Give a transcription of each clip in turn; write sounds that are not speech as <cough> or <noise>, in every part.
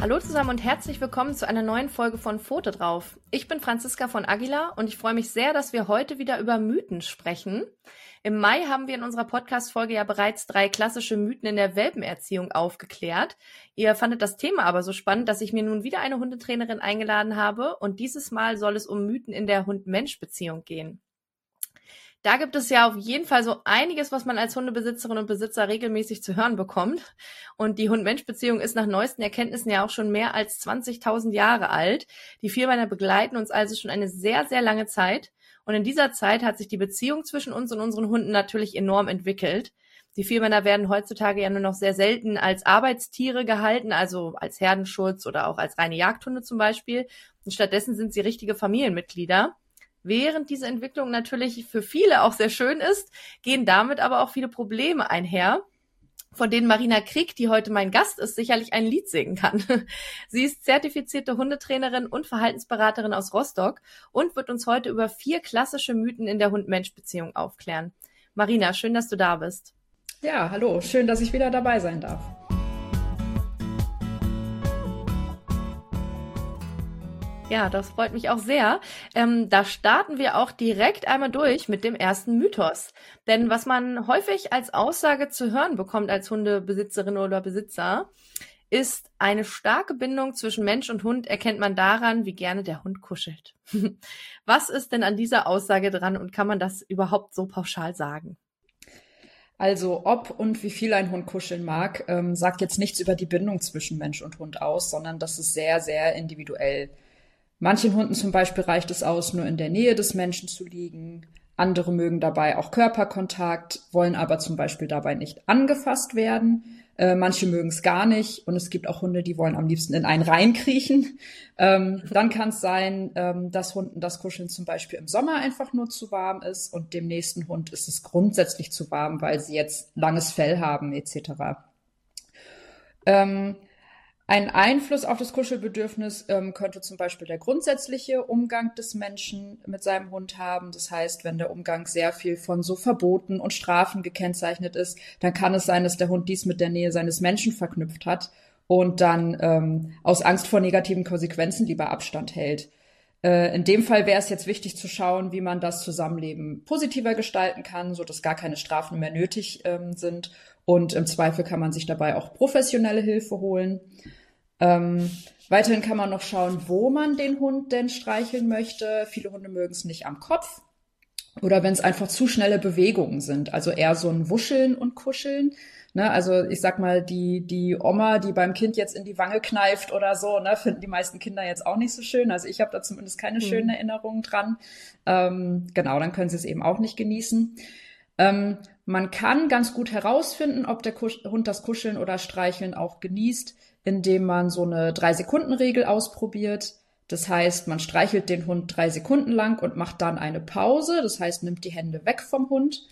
Hallo zusammen und herzlich willkommen zu einer neuen Folge von Pfote drauf. Ich bin Franziska von Aguilar und ich freue mich sehr, dass wir heute wieder über Mythen sprechen. Im Mai haben wir in unserer Podcast-Folge ja bereits drei klassische Mythen in der Welpenerziehung aufgeklärt. Ihr fandet das Thema aber so spannend, dass ich mir nun wieder eine Hundetrainerin eingeladen habe und dieses Mal soll es um Mythen in der Hund-Mensch-Beziehung gehen. Da gibt es ja auf jeden Fall so einiges, was man als Hundebesitzerin und Besitzer regelmäßig zu hören bekommt. Und die Hund-Mensch-Beziehung ist nach neuesten Erkenntnissen ja auch schon mehr als 20.000 Jahre alt. Die Vierbeiner begleiten uns also schon eine sehr, sehr lange Zeit. Und in dieser Zeit hat sich die Beziehung zwischen uns und unseren Hunden natürlich enorm entwickelt. Die Vierbeiner werden heutzutage ja nur noch sehr selten als Arbeitstiere gehalten, also als Herdenschutz oder auch als reine Jagdhunde zum Beispiel. Und stattdessen sind sie richtige Familienmitglieder. Während diese Entwicklung natürlich für viele auch sehr schön ist, gehen damit aber auch viele Probleme einher, von denen Marina Krieg, die heute mein Gast ist, sicherlich ein Lied singen kann. <laughs> Sie ist zertifizierte Hundetrainerin und Verhaltensberaterin aus Rostock und wird uns heute über vier klassische Mythen in der Hund-Mensch-Beziehung aufklären. Marina, schön, dass du da bist. Ja, hallo, schön, dass ich wieder dabei sein darf. Ja, das freut mich auch sehr. Ähm, da starten wir auch direkt einmal durch mit dem ersten Mythos. Denn was man häufig als Aussage zu hören bekommt als Hundebesitzerin oder Besitzer, ist eine starke Bindung zwischen Mensch und Hund erkennt man daran, wie gerne der Hund kuschelt. <laughs> was ist denn an dieser Aussage dran und kann man das überhaupt so pauschal sagen? Also ob und wie viel ein Hund kuscheln mag, ähm, sagt jetzt nichts über die Bindung zwischen Mensch und Hund aus, sondern das ist sehr, sehr individuell. Manchen Hunden zum Beispiel reicht es aus, nur in der Nähe des Menschen zu liegen. Andere mögen dabei auch Körperkontakt, wollen aber zum Beispiel dabei nicht angefasst werden. Äh, manche mögen es gar nicht und es gibt auch Hunde, die wollen am liebsten in einen reinkriechen. <laughs> Ähm, dann kann es sein, ähm, dass Hunden das Kuscheln zum Beispiel im Sommer einfach nur zu warm ist und dem nächsten Hund ist es grundsätzlich zu warm, weil sie jetzt langes Fell haben etc. Ähm, ein Einfluss auf das Kuschelbedürfnis ähm, könnte zum Beispiel der grundsätzliche Umgang des Menschen mit seinem Hund haben. Das heißt, wenn der Umgang sehr viel von so Verboten und Strafen gekennzeichnet ist, dann kann es sein, dass der Hund dies mit der Nähe seines Menschen verknüpft hat und dann ähm, aus Angst vor negativen Konsequenzen lieber Abstand hält. Äh, in dem Fall wäre es jetzt wichtig zu schauen, wie man das Zusammenleben positiver gestalten kann, so dass gar keine Strafen mehr nötig ähm, sind. Und im Zweifel kann man sich dabei auch professionelle Hilfe holen. Ähm, weiterhin kann man noch schauen, wo man den Hund denn streicheln möchte. Viele Hunde mögen es nicht am Kopf oder wenn es einfach zu schnelle Bewegungen sind. Also eher so ein Wuscheln und Kuscheln. Ne, also ich sag mal, die, die Oma, die beim Kind jetzt in die Wange kneift oder so, ne, finden die meisten Kinder jetzt auch nicht so schön. Also ich habe da zumindest keine mhm. schönen Erinnerungen dran. Ähm, genau, dann können sie es eben auch nicht genießen. Ähm, man kann ganz gut herausfinden, ob der Kusch Hund das Kuscheln oder Streicheln auch genießt, indem man so eine Drei-Sekunden-Regel ausprobiert. Das heißt, man streichelt den Hund drei Sekunden lang und macht dann eine Pause. Das heißt, nimmt die Hände weg vom Hund.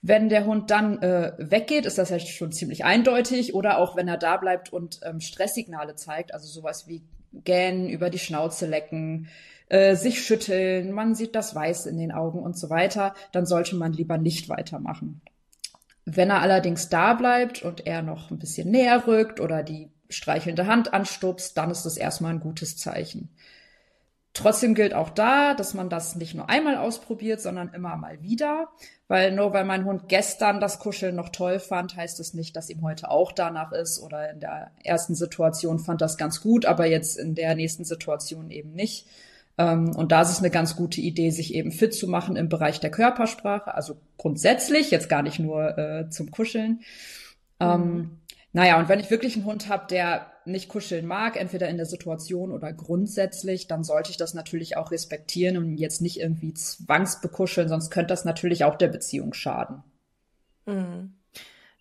Wenn der Hund dann äh, weggeht, ist das ja schon ziemlich eindeutig. Oder auch wenn er da bleibt und ähm, Stresssignale zeigt, also sowas wie gähnen, über die Schnauze lecken, äh, sich schütteln, man sieht das Weiß in den Augen und so weiter, dann sollte man lieber nicht weitermachen. Wenn er allerdings da bleibt und er noch ein bisschen näher rückt oder die streichelnde Hand anstupst, dann ist das erstmal ein gutes Zeichen. Trotzdem gilt auch da, dass man das nicht nur einmal ausprobiert, sondern immer mal wieder. Weil nur weil mein Hund gestern das Kuscheln noch toll fand, heißt es nicht, dass ihm heute auch danach ist. Oder in der ersten Situation fand das ganz gut, aber jetzt in der nächsten Situation eben nicht. Ähm, und da ist es eine ganz gute Idee, sich eben fit zu machen im Bereich der Körpersprache. Also grundsätzlich, jetzt gar nicht nur äh, zum Kuscheln. Mhm. Ähm, naja, und wenn ich wirklich einen Hund habe, der nicht kuscheln mag, entweder in der Situation oder grundsätzlich, dann sollte ich das natürlich auch respektieren und jetzt nicht irgendwie zwangsbekuscheln, sonst könnte das natürlich auch der Beziehung schaden. Mhm.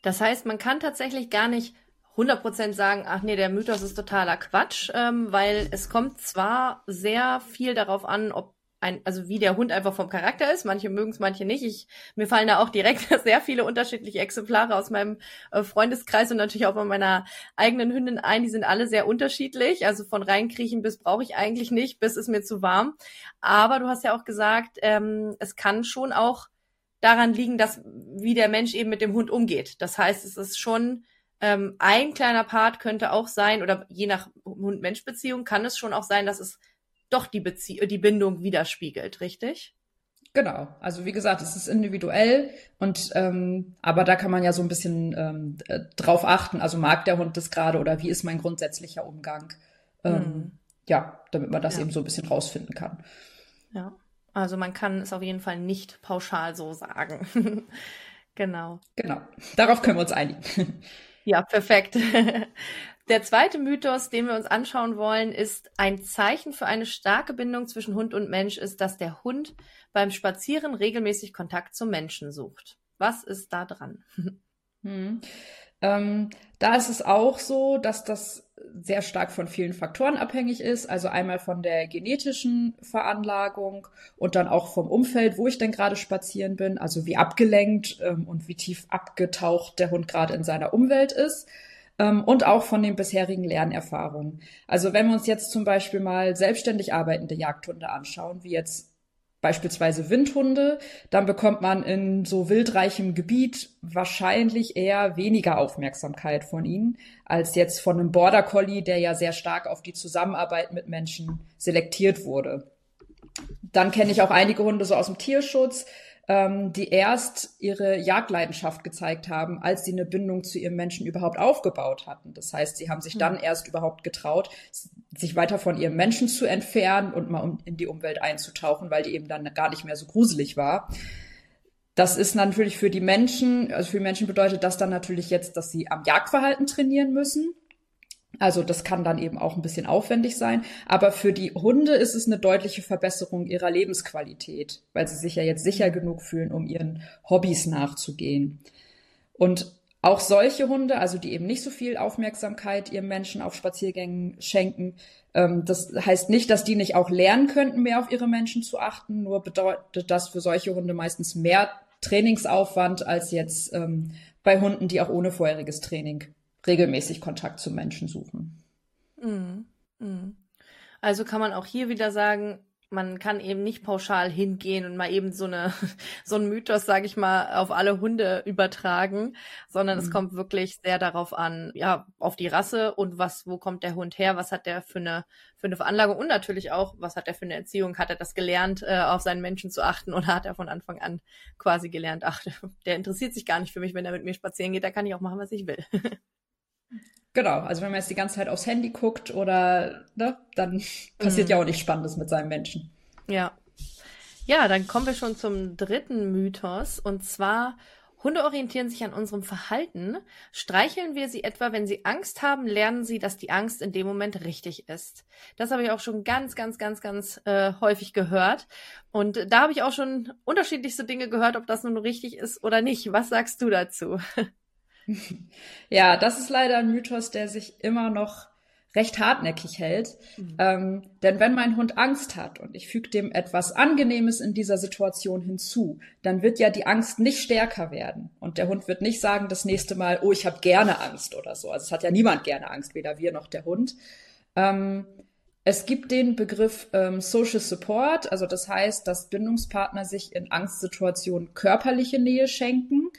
Das heißt, man kann tatsächlich gar nicht 100% sagen, ach nee, der Mythos ist totaler Quatsch, ähm, weil es kommt zwar sehr viel darauf an, ob ein, also wie der Hund einfach vom Charakter ist. Manche mögen es, manche nicht. Ich, mir fallen da auch direkt <laughs> sehr viele unterschiedliche Exemplare aus meinem äh, Freundeskreis und natürlich auch von meiner eigenen Hündin ein. Die sind alle sehr unterschiedlich. Also von reinkriechen bis brauche ich eigentlich nicht, bis ist mir zu warm. Aber du hast ja auch gesagt, ähm, es kann schon auch daran liegen, dass wie der Mensch eben mit dem Hund umgeht. Das heißt, es ist schon ähm, ein kleiner Part könnte auch sein, oder je nach Hund-Mensch-Beziehung kann es schon auch sein, dass es doch die, Bezie die Bindung widerspiegelt, richtig? Genau, also wie gesagt, es ist individuell und ähm, aber da kann man ja so ein bisschen ähm, äh, drauf achten. Also mag der Hund das gerade oder wie ist mein grundsätzlicher Umgang? Ähm, hm. Ja, damit man das ja. eben so ein bisschen rausfinden kann. Ja, also man kann es auf jeden Fall nicht pauschal so sagen. <laughs> genau. Genau. Darauf können wir uns einigen. <laughs> ja, perfekt. Der zweite Mythos, den wir uns anschauen wollen, ist ein Zeichen für eine starke Bindung zwischen Hund und Mensch ist, dass der Hund beim Spazieren regelmäßig Kontakt zum Menschen sucht. Was ist da dran? <laughs> Hm. Ähm, da ist es auch so, dass das sehr stark von vielen Faktoren abhängig ist. Also einmal von der genetischen Veranlagung und dann auch vom Umfeld, wo ich denn gerade spazieren bin. Also wie abgelenkt ähm, und wie tief abgetaucht der Hund gerade in seiner Umwelt ist und auch von den bisherigen Lernerfahrungen. Also wenn wir uns jetzt zum Beispiel mal selbstständig arbeitende Jagdhunde anschauen, wie jetzt beispielsweise Windhunde, dann bekommt man in so wildreichem Gebiet wahrscheinlich eher weniger Aufmerksamkeit von ihnen als jetzt von einem Border Collie, der ja sehr stark auf die Zusammenarbeit mit Menschen selektiert wurde. Dann kenne ich auch einige Hunde so aus dem Tierschutz, ähm, die erst ihre Jagdleidenschaft gezeigt haben, als sie eine Bindung zu ihrem Menschen überhaupt aufgebaut hatten. Das heißt, sie haben sich dann hm. erst überhaupt getraut, sich weiter von ihrem Menschen zu entfernen und mal in die Umwelt einzutauchen, weil die eben dann gar nicht mehr so gruselig war. Das ist natürlich für die Menschen, also für die Menschen bedeutet das dann natürlich jetzt, dass sie am Jagdverhalten trainieren müssen. Also das kann dann eben auch ein bisschen aufwendig sein. Aber für die Hunde ist es eine deutliche Verbesserung ihrer Lebensqualität, weil sie sich ja jetzt sicher genug fühlen, um ihren Hobbys nachzugehen. Und auch solche Hunde, also die eben nicht so viel Aufmerksamkeit ihrem Menschen auf Spaziergängen schenken, ähm, das heißt nicht, dass die nicht auch lernen könnten, mehr auf ihre Menschen zu achten. Nur bedeutet das für solche Hunde meistens mehr Trainingsaufwand als jetzt ähm, bei Hunden, die auch ohne vorheriges Training regelmäßig Kontakt zu Menschen suchen. Mhm. Mhm. Also kann man auch hier wieder sagen, man kann eben nicht pauschal hingehen und mal eben so eine <laughs> so ein Mythos, sage ich mal, auf alle Hunde übertragen, sondern mhm. es kommt wirklich sehr darauf an, ja, auf die Rasse und was, wo kommt der Hund her, was hat der für eine für eine Veranlagung und natürlich auch, was hat er für eine Erziehung, hat er das gelernt, äh, auf seinen Menschen zu achten oder hat er von Anfang an quasi gelernt, ach, <laughs> der interessiert sich gar nicht für mich, wenn er mit mir spazieren geht, da kann ich auch machen, was ich will. <laughs> Genau, also wenn man jetzt die ganze Zeit aufs Handy guckt oder ne, dann <laughs> passiert mhm. ja auch nichts Spannendes mit seinem Menschen. Ja. Ja, dann kommen wir schon zum dritten Mythos und zwar Hunde orientieren sich an unserem Verhalten. Streicheln wir sie etwa, wenn sie Angst haben, lernen sie, dass die Angst in dem Moment richtig ist. Das habe ich auch schon ganz, ganz, ganz, ganz äh, häufig gehört. Und da habe ich auch schon unterschiedlichste Dinge gehört, ob das nun richtig ist oder nicht. Was sagst du dazu? <laughs> <laughs> Ja, das ist leider ein Mythos, der sich immer noch recht hartnäckig hält. Mhm. Ähm, denn wenn mein Hund Angst hat und ich füge dem etwas Angenehmes in dieser Situation hinzu, dann wird ja die Angst nicht stärker werden. Und der Hund wird nicht sagen das nächste Mal, oh, ich habe gerne Angst oder so. Also es hat ja niemand gerne Angst, weder wir noch der Hund. Ähm, es gibt den Begriff ähm, Social Support, also das heißt, dass Bindungspartner sich in Angstsituationen körperliche Nähe schenken.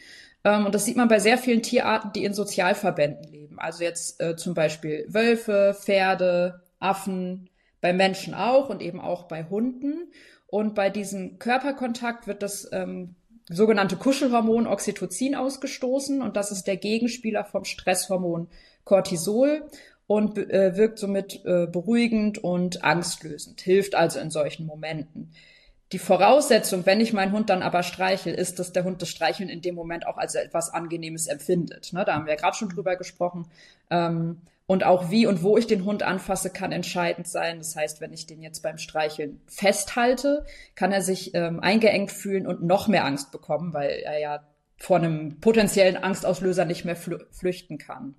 Ähm, und das sieht man bei sehr vielen Tierarten, die in Sozialverbänden leben. Also jetzt äh, zum Beispiel Wölfe, Pferde, Affen, bei Menschen auch und eben auch bei Hunden. Und bei diesem Körperkontakt wird das ähm, sogenannte Kuschelhormon Oxytocin ausgestoßen und das ist der Gegenspieler vom Stresshormon Cortisol und äh, wirkt somit äh, beruhigend und angstlösend, hilft also in solchen Momenten. Die Voraussetzung, wenn ich meinen Hund dann aber streichel, ist, dass der Hund das Streicheln in dem Moment auch als etwas Angenehmes empfindet. Ne, da haben wir ja gerade schon drüber gesprochen. Ähm, und auch wie und wo ich den Hund anfasse, kann entscheidend sein. Das heißt, wenn ich den jetzt beim Streicheln festhalte, kann er sich ähm, eingeengt fühlen und noch mehr Angst bekommen, weil er ja vor einem potenziellen Angstauslöser nicht mehr flüchten kann.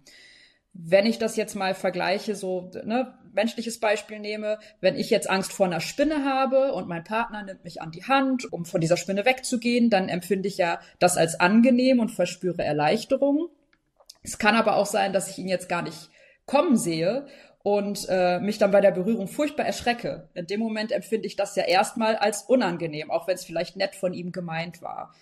Wenn ich das jetzt mal vergleiche, so ne, menschliches Beispiel nehme, wenn ich jetzt Angst vor einer Spinne habe und mein Partner nimmt mich an die Hand, um von dieser Spinne wegzugehen, dann empfinde ich ja das als angenehm und verspüre Erleichterung. Es kann aber auch sein, dass ich ihn jetzt gar nicht kommen sehe und äh, mich dann bei der Berührung furchtbar erschrecke. In dem Moment empfinde ich das ja erstmal als unangenehm, auch wenn es vielleicht nett von ihm gemeint war.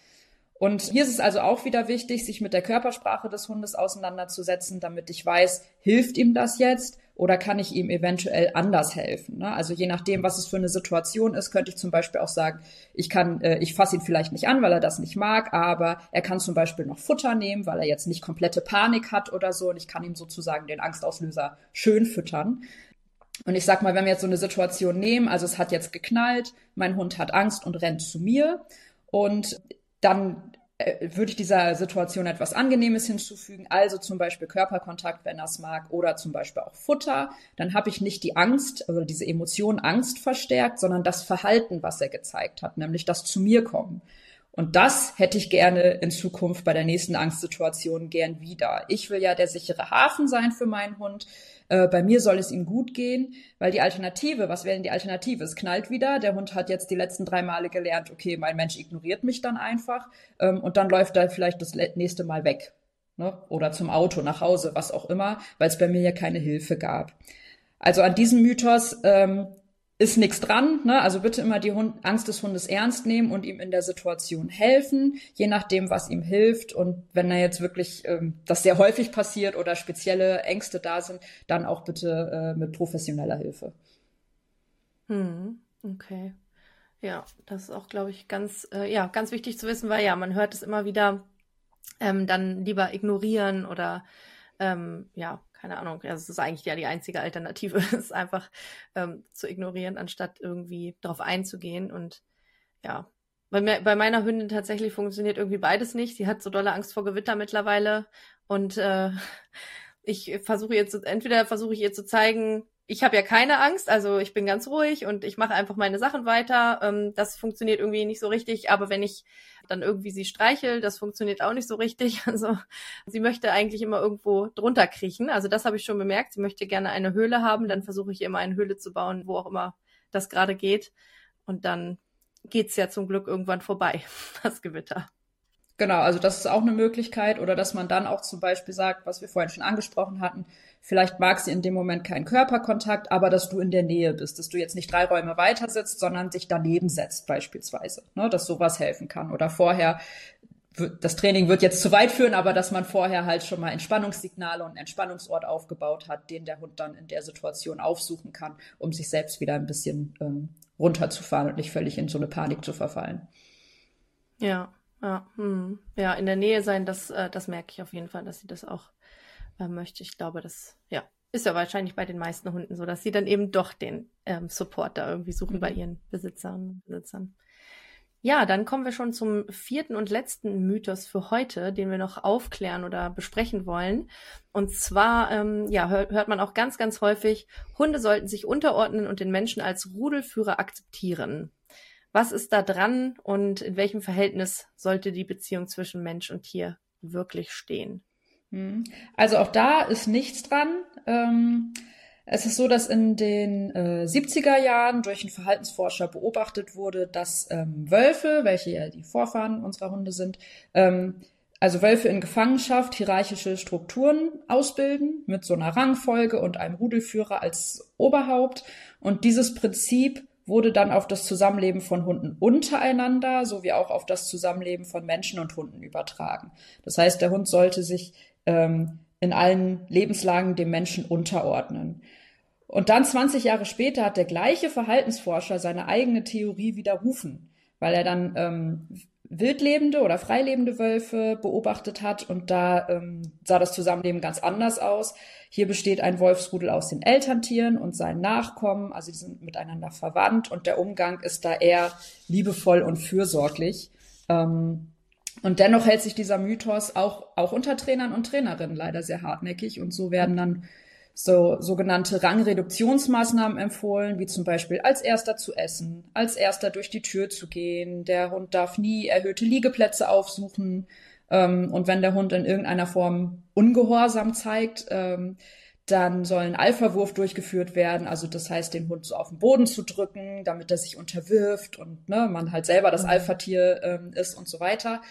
Und hier ist es also auch wieder wichtig, sich mit der Körpersprache des Hundes auseinanderzusetzen, damit ich weiß, hilft ihm das jetzt oder kann ich ihm eventuell anders helfen? Ne? Also je nachdem, was es für eine Situation ist, könnte ich zum Beispiel auch sagen, ich kann, äh, ich fasse ihn vielleicht nicht an, weil er das nicht mag, aber er kann zum Beispiel noch Futter nehmen, weil er jetzt nicht komplette Panik hat oder so und ich kann ihm sozusagen den Angstauslöser schön füttern. Und ich sag mal, wenn wir jetzt so eine Situation nehmen, also es hat jetzt geknallt, mein Hund hat Angst und rennt zu mir und dann äh, würde ich dieser Situation etwas Angenehmes hinzufügen, also zum Beispiel Körperkontakt, wenn er es mag, oder zum Beispiel auch Futter, dann habe ich nicht die Angst, also diese Emotion Angst verstärkt, sondern das Verhalten, was er gezeigt hat, nämlich das zu mir kommen. Und das hätte ich gerne in Zukunft bei der nächsten Angstsituation gern wieder. Ich will ja der sichere Hafen sein für meinen Hund. Äh, bei mir soll es ihm gut gehen, weil die Alternative, was wäre denn die Alternative? Es knallt wieder. Der Hund hat jetzt die letzten drei Male gelernt, okay, mein Mensch ignoriert mich dann einfach. Ähm, und dann läuft er vielleicht das nächste Mal weg. Ne? Oder zum Auto, nach Hause, was auch immer, weil es bei mir ja keine Hilfe gab. Also an diesem Mythos ähm, ist nichts dran. Ne? Also bitte immer die Hund Angst des Hundes ernst nehmen und ihm in der Situation helfen, je nachdem, was ihm hilft. Und wenn da jetzt wirklich ähm, das sehr häufig passiert oder spezielle Ängste da sind, dann auch bitte äh, mit professioneller Hilfe. Hm, okay. Ja, das ist auch, glaube ich, ganz, äh, ja, ganz wichtig zu wissen, weil ja, man hört es immer wieder, ähm, dann lieber ignorieren oder ähm, ja, keine Ahnung, also es ist eigentlich ja die einzige Alternative, <laughs> ist einfach ähm, zu ignorieren, anstatt irgendwie darauf einzugehen. Und ja, bei, mir, bei meiner Hündin tatsächlich funktioniert irgendwie beides nicht. Sie hat so dolle Angst vor Gewitter mittlerweile. Und äh, <laughs> ich versuche jetzt, entweder versuche ich ihr zu zeigen, ich habe ja keine Angst, also ich bin ganz ruhig und ich mache einfach meine Sachen weiter. Ähm, das funktioniert irgendwie nicht so richtig, aber wenn ich dann irgendwie sie streichel, das funktioniert auch nicht so richtig. <laughs> Also sie möchte eigentlich immer irgendwo drunter kriechen. Also das habe ich schon bemerkt. Sie möchte gerne eine Höhle haben, dann versuche ich immer eine Höhle zu bauen, wo auch immer das gerade geht. Und dann geht's ja zum Glück irgendwann vorbei, <laughs> das Gewitter. Genau, also das ist auch eine Möglichkeit. Oder dass man dann auch zum Beispiel sagt, was wir vorhin schon angesprochen hatten, vielleicht mag sie in dem Moment keinen Körperkontakt, aber dass du in der Nähe bist, dass du jetzt nicht drei Räume weiter sitzt, sondern dich daneben setzt beispielsweise, ne, dass sowas helfen kann. Oder vorher das Training wird jetzt zu weit führen, aber dass man vorher halt schon mal Entspannungssignale und Entspannungsort aufgebaut hat, den der Hund dann in der Situation aufsuchen kann, um sich selbst wieder ein bisschen ähm, runterzufahren und nicht völlig in so eine Panik zu verfallen. Ja, ja, hm. ja, in der Nähe sein, das, äh, das merke ich auf jeden Fall, dass sie das auch äh, möchte. Ich glaube, das, ja, ist ja wahrscheinlich bei den meisten Hunden so, dass sie dann eben doch den ähm, Support da irgendwie suchen mhm. bei ihren Besitzern, Besitzern. Ja, dann kommen wir schon zum vierten und letzten Mythos für heute, den wir noch aufklären oder besprechen wollen. Und zwar, ähm, ja, hört, hört man auch ganz, ganz häufig, Hunde sollten sich unterordnen und den Menschen als Rudelführer akzeptieren. Was ist da dran und in welchem Verhältnis sollte die Beziehung zwischen Mensch und Tier wirklich stehen? Hm. Also auch da ist nichts dran. Ähm, es ist so, dass in den äh, 70er Jahren durch einen Verhaltensforscher beobachtet wurde, dass ähm, Wölfe, welche ja die Vorfahren unserer Hunde sind, ähm, also Wölfe in Gefangenschaft hierarchische Strukturen ausbilden mit so einer Rangfolge und einem Rudelführer als Oberhaupt. Und dieses Prinzip wurde dann auf das Zusammenleben von Hunden untereinander sowie auch auf das Zusammenleben von Menschen und Hunden übertragen. Das heißt, der Hund sollte sich ähm, in allen Lebenslagen dem Menschen unterordnen. Und dann 20 Jahre später hat der gleiche Verhaltensforscher seine eigene Theorie widerrufen, weil er dann ähm, wildlebende oder freilebende Wölfe beobachtet hat und da ähm, sah das Zusammenleben ganz anders aus. Hier besteht ein Wolfsrudel aus den Elterntieren und seinen Nachkommen, also die sind miteinander verwandt und der Umgang ist da eher liebevoll und fürsorglich. Ähm, und dennoch hält sich dieser Mythos auch, auch unter Trainern und Trainerinnen leider sehr hartnäckig und so werden dann so sogenannte Rangreduktionsmaßnahmen empfohlen, wie zum Beispiel als erster zu essen, als erster durch die Tür zu gehen. Der Hund darf nie erhöhte Liegeplätze aufsuchen. Ähm, und wenn der Hund in irgendeiner Form Ungehorsam zeigt, ähm, dann soll ein Alpha-Wurf durchgeführt werden. Also das heißt, den Hund so auf den Boden zu drücken, damit er sich unterwirft und ne, man halt selber das mhm. Alpha-Tier ähm, ist und so weiter.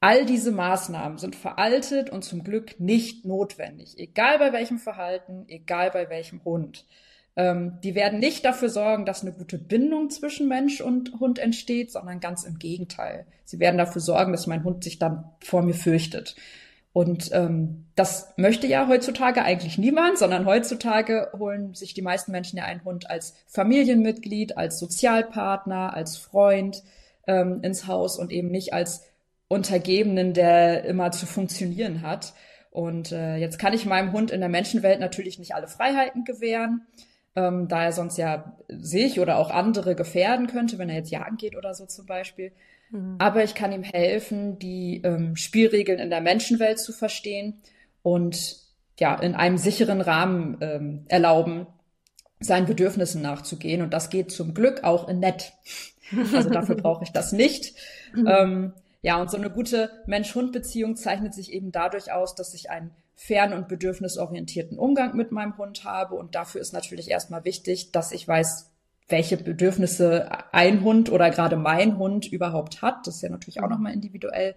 All diese Maßnahmen sind veraltet und zum Glück nicht notwendig, egal bei welchem Verhalten, egal bei welchem Hund. Ähm, die werden nicht dafür sorgen, dass eine gute Bindung zwischen Mensch und Hund entsteht, sondern ganz im Gegenteil. Sie werden dafür sorgen, dass mein Hund sich dann vor mir fürchtet. Und ähm, das möchte ja heutzutage eigentlich niemand, sondern heutzutage holen sich die meisten Menschen ja einen Hund als Familienmitglied, als Sozialpartner, als Freund ähm, ins Haus und eben nicht als Untergebenen, der immer zu funktionieren hat. Und äh, jetzt kann ich meinem Hund in der Menschenwelt natürlich nicht alle Freiheiten gewähren, ähm, da er sonst ja sich oder auch andere gefährden könnte, wenn er jetzt jagen geht oder so zum Beispiel. Mhm. Aber ich kann ihm helfen, die ähm, Spielregeln in der Menschenwelt zu verstehen und ja, in einem sicheren Rahmen ähm, erlauben, seinen Bedürfnissen nachzugehen. Und das geht zum Glück auch in nett. <laughs> Also dafür brauche ich das nicht. Mhm. Ähm, ja, und so eine gute Mensch-Hund-Beziehung zeichnet sich eben dadurch aus, dass ich einen fern- und bedürfnisorientierten Umgang mit meinem Hund habe. Und dafür ist natürlich erstmal wichtig, dass ich weiß, welche Bedürfnisse ein Hund oder gerade mein Hund überhaupt hat. Das ist ja natürlich auch nochmal individuell.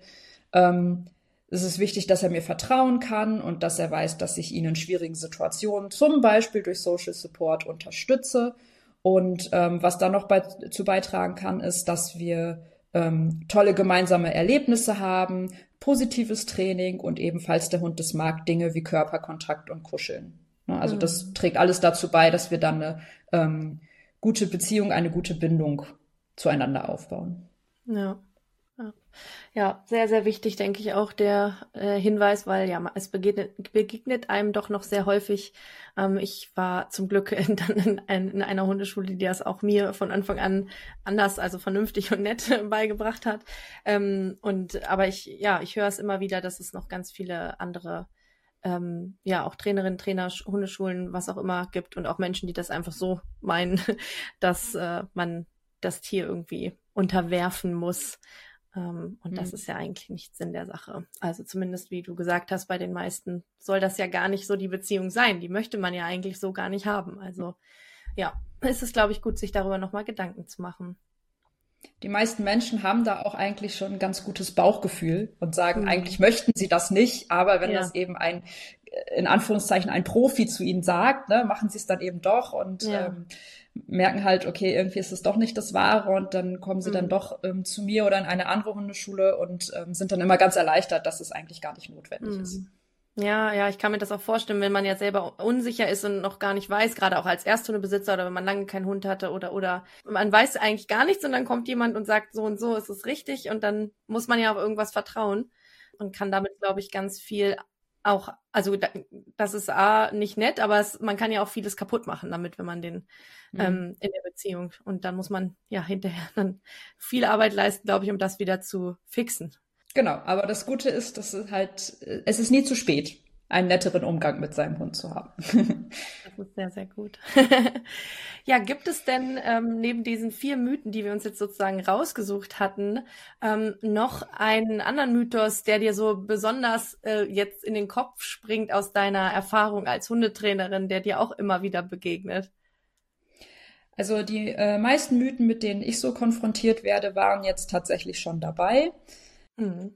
Ähm, es ist wichtig, dass er mir vertrauen kann und dass er weiß, dass ich ihn in schwierigen Situationen zum Beispiel durch Social Support unterstütze. Und ähm, was da noch bei, zu beitragen kann, ist, dass wir ähm, tolle gemeinsame Erlebnisse haben, positives Training und ebenfalls der Hund das mag, Dinge wie Körperkontakt und Kuscheln. Also mhm. das trägt alles dazu bei, dass wir dann eine ähm, gute Beziehung, eine gute Bindung zueinander aufbauen. Ja. Ja, sehr, sehr wichtig, denke ich auch der äh, Hinweis, weil ja, es begegnet, begegnet einem doch noch sehr häufig. Ähm, ich war zum Glück <laughs> in, in, in, einer Hundeschule, die das auch mir von Anfang an anders, also vernünftig und nett <laughs> beigebracht hat. Ähm, und aber ich, ja, ich höre es immer wieder, dass es noch ganz viele andere ähm, ja auch Trainerinnen, Trainer, Hundeschulen, was auch immer gibt und auch Menschen, die das einfach so meinen, <laughs> dass äh, man das Tier irgendwie unterwerfen muss. Ähm, und mhm. das ist ja eigentlich nicht Sinn der Sache. Also zumindest, wie du gesagt hast, bei den meisten soll das ja gar nicht so die Beziehung sein. Die möchte man ja eigentlich so gar nicht haben. Also ja, ist es, glaube ich, gut, sich darüber nochmal Gedanken zu machen. Die meisten Menschen haben da auch eigentlich schon ein ganz gutes Bauchgefühl und sagen, mhm. eigentlich möchten sie das nicht, aber wenn ja. das eben ein, in Anführungszeichen, ein Profi zu ihnen sagt, ne, machen sie es dann eben doch und ja. ähm, merken halt, okay, irgendwie ist es doch nicht das Wahre und dann kommen sie mhm. dann doch ähm, zu mir oder in eine andere Hundeschule und ähm, sind dann immer ganz erleichtert, dass es eigentlich gar nicht notwendig mhm. ist. Ja, ja, ich kann mir das auch vorstellen, wenn man jetzt selber unsicher ist und noch gar nicht weiß, gerade auch als Ersthundebesitzer oder wenn man lange keinen Hund hatte oder oder man weiß eigentlich gar nichts und dann kommt jemand und sagt so und so ist es richtig und dann muss man ja auf irgendwas vertrauen und kann damit, glaube ich, ganz viel auch, also das ist A, nicht nett, aber es, man kann ja auch vieles kaputt machen damit, wenn man den mhm. ähm, in der Beziehung und dann muss man ja hinterher <laughs> dann viel Arbeit leisten, glaube ich, um das wieder zu fixen. Genau, aber das Gute ist, dass es halt, es ist nie zu spät, einen netteren Umgang mit seinem Hund zu haben. <laughs> das ist sehr, sehr gut. <laughs> ja, gibt es denn ähm, neben diesen vier Mythen, die wir uns jetzt sozusagen rausgesucht hatten, ähm, noch einen anderen Mythos, der dir so besonders äh, jetzt in den Kopf springt aus deiner Erfahrung als Hundetrainerin, der dir auch immer wieder begegnet? Also die äh, meisten Mythen, mit denen ich so konfrontiert werde, waren jetzt tatsächlich schon dabei. Mhm.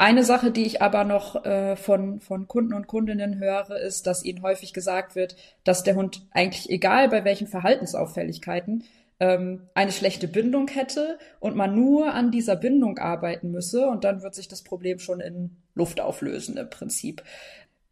Eine Sache, die ich aber noch äh, von, von Kunden und Kundinnen höre, ist, dass ihnen häufig gesagt wird, dass der Hund eigentlich egal bei welchen Verhaltensauffälligkeiten ähm, eine schlechte Bindung hätte und man nur an dieser Bindung arbeiten müsse und dann wird sich das Problem schon in Luft auflösen im Prinzip.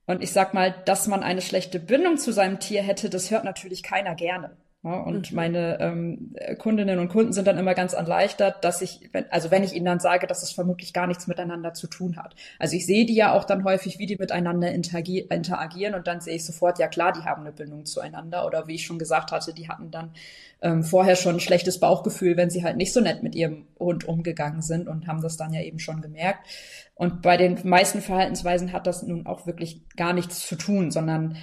Und ich sag mal, dass man eine schlechte Bindung zu seinem Tier hätte, das hört natürlich keiner gerne. Ja, und mhm. meine ähm, Kundinnen und Kunden sind dann immer ganz erleichtert, dass ich, wenn, also wenn ich ihnen dann sage, dass es vermutlich gar nichts miteinander zu tun hat. Also ich sehe die ja auch dann häufig, wie die miteinander interagieren und dann sehe ich sofort, ja klar, die haben eine Bindung zueinander oder wie ich schon gesagt hatte, die hatten dann ähm, vorher schon ein schlechtes Bauchgefühl, wenn sie halt nicht so nett mit ihrem Hund umgegangen sind und haben das dann ja eben schon gemerkt. Und bei den meisten Verhaltensweisen hat das nun auch wirklich gar nichts zu tun, sondern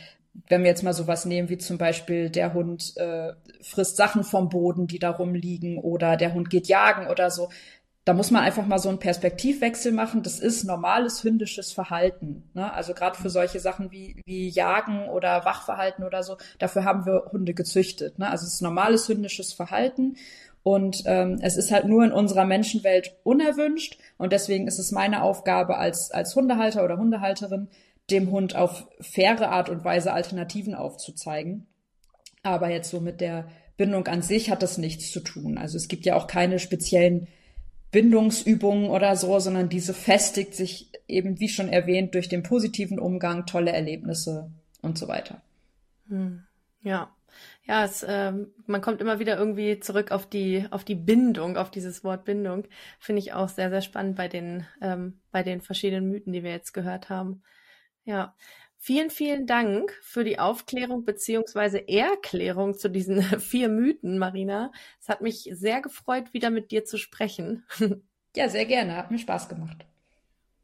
wenn wir jetzt mal sowas nehmen, wie zum Beispiel der Hund äh, frisst Sachen vom Boden, die da rumliegen, oder der Hund geht jagen oder so, da muss man einfach mal so einen Perspektivwechsel machen. Das ist normales hündisches Verhalten. Ne? Also gerade für solche Sachen wie, wie Jagen oder Wachverhalten oder so, dafür haben wir Hunde gezüchtet. Ne? Also es ist normales hündisches Verhalten. Und ähm, es ist halt nur in unserer Menschenwelt unerwünscht. Und deswegen ist es meine Aufgabe als, als Hundehalter oder Hundehalterin, dem Hund auf faire Art und Weise Alternativen aufzuzeigen. Aber jetzt so mit der Bindung an sich hat das nichts zu tun. Also es gibt ja auch keine speziellen Bindungsübungen oder so, sondern diese festigt sich eben, wie schon erwähnt, durch den positiven Umgang, tolle Erlebnisse und so weiter. Hm. Ja. Ja, es, ähm, man kommt immer wieder irgendwie zurück auf die, auf die Bindung, auf dieses Wort Bindung. Finde ich auch sehr, sehr spannend bei den, ähm, bei den verschiedenen Mythen, die wir jetzt gehört haben. Ja. Vielen, vielen Dank für die Aufklärung beziehungsweise Erklärung zu diesen <laughs> vier Mythen, Marina. Es hat mich sehr gefreut, wieder mit dir zu sprechen. <laughs> Ja, sehr gerne. Hat mir Spaß gemacht.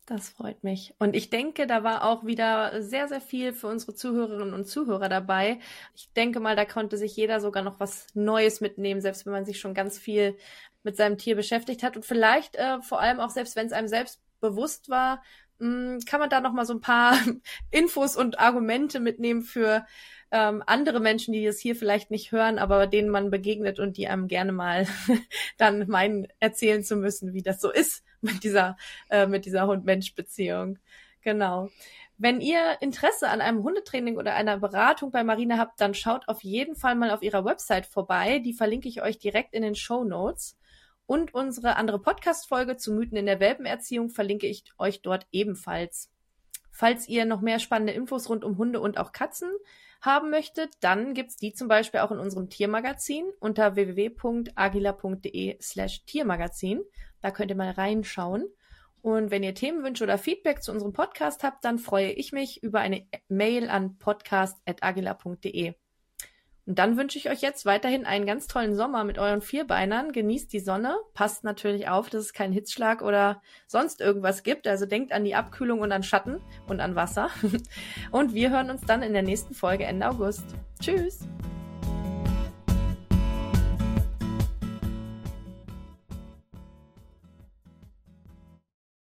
Das freut mich. Und ich denke, da war auch wieder sehr, sehr viel für unsere Zuhörerinnen und Zuhörer dabei. Ich denke mal, da konnte sich jeder sogar noch was Neues mitnehmen, selbst wenn man sich schon ganz viel mit seinem Tier beschäftigt hat. Und vielleicht äh, vor allem auch selbst, wenn es einem selbst bewusst war, hm, kann man da noch mal so ein paar <laughs> Infos und Argumente mitnehmen für ähm, andere Menschen, die das hier vielleicht nicht hören, aber denen man begegnet und die einem gerne mal <laughs> dann meinen erzählen zu müssen, wie das so ist <laughs> mit dieser äh, mit dieser Hund-Mensch-Beziehung. Genau. Wenn ihr Interesse an einem Hundetraining oder einer Beratung bei Marina habt, dann schaut auf jeden Fall mal auf ihrer Website vorbei. Die verlinke ich euch direkt in den Show Notes. Und unsere andere Podcast-Folge zu Mythen in der Welpenerziehung verlinke ich euch dort ebenfalls. Falls ihr noch mehr spannende Infos rund um Hunde und auch Katzen haben möchtet, dann gibt's die zum Beispiel auch in unserem Tiermagazin unter www.agila.de slash Tiermagazin. Da könnt ihr mal reinschauen. Und wenn ihr Themenwünsche oder Feedback zu unserem Podcast habt, dann freue ich mich über eine Mail an podcast.agila.de. Und dann wünsche ich euch jetzt weiterhin einen ganz tollen Sommer mit euren Vierbeinern. Genießt die Sonne. Passt natürlich auf, dass es keinen Hitzschlag oder sonst irgendwas gibt. Also denkt an die Abkühlung und an Schatten und an Wasser. <laughs> Und wir hören uns dann in der nächsten Folge Ende August. Tschüss!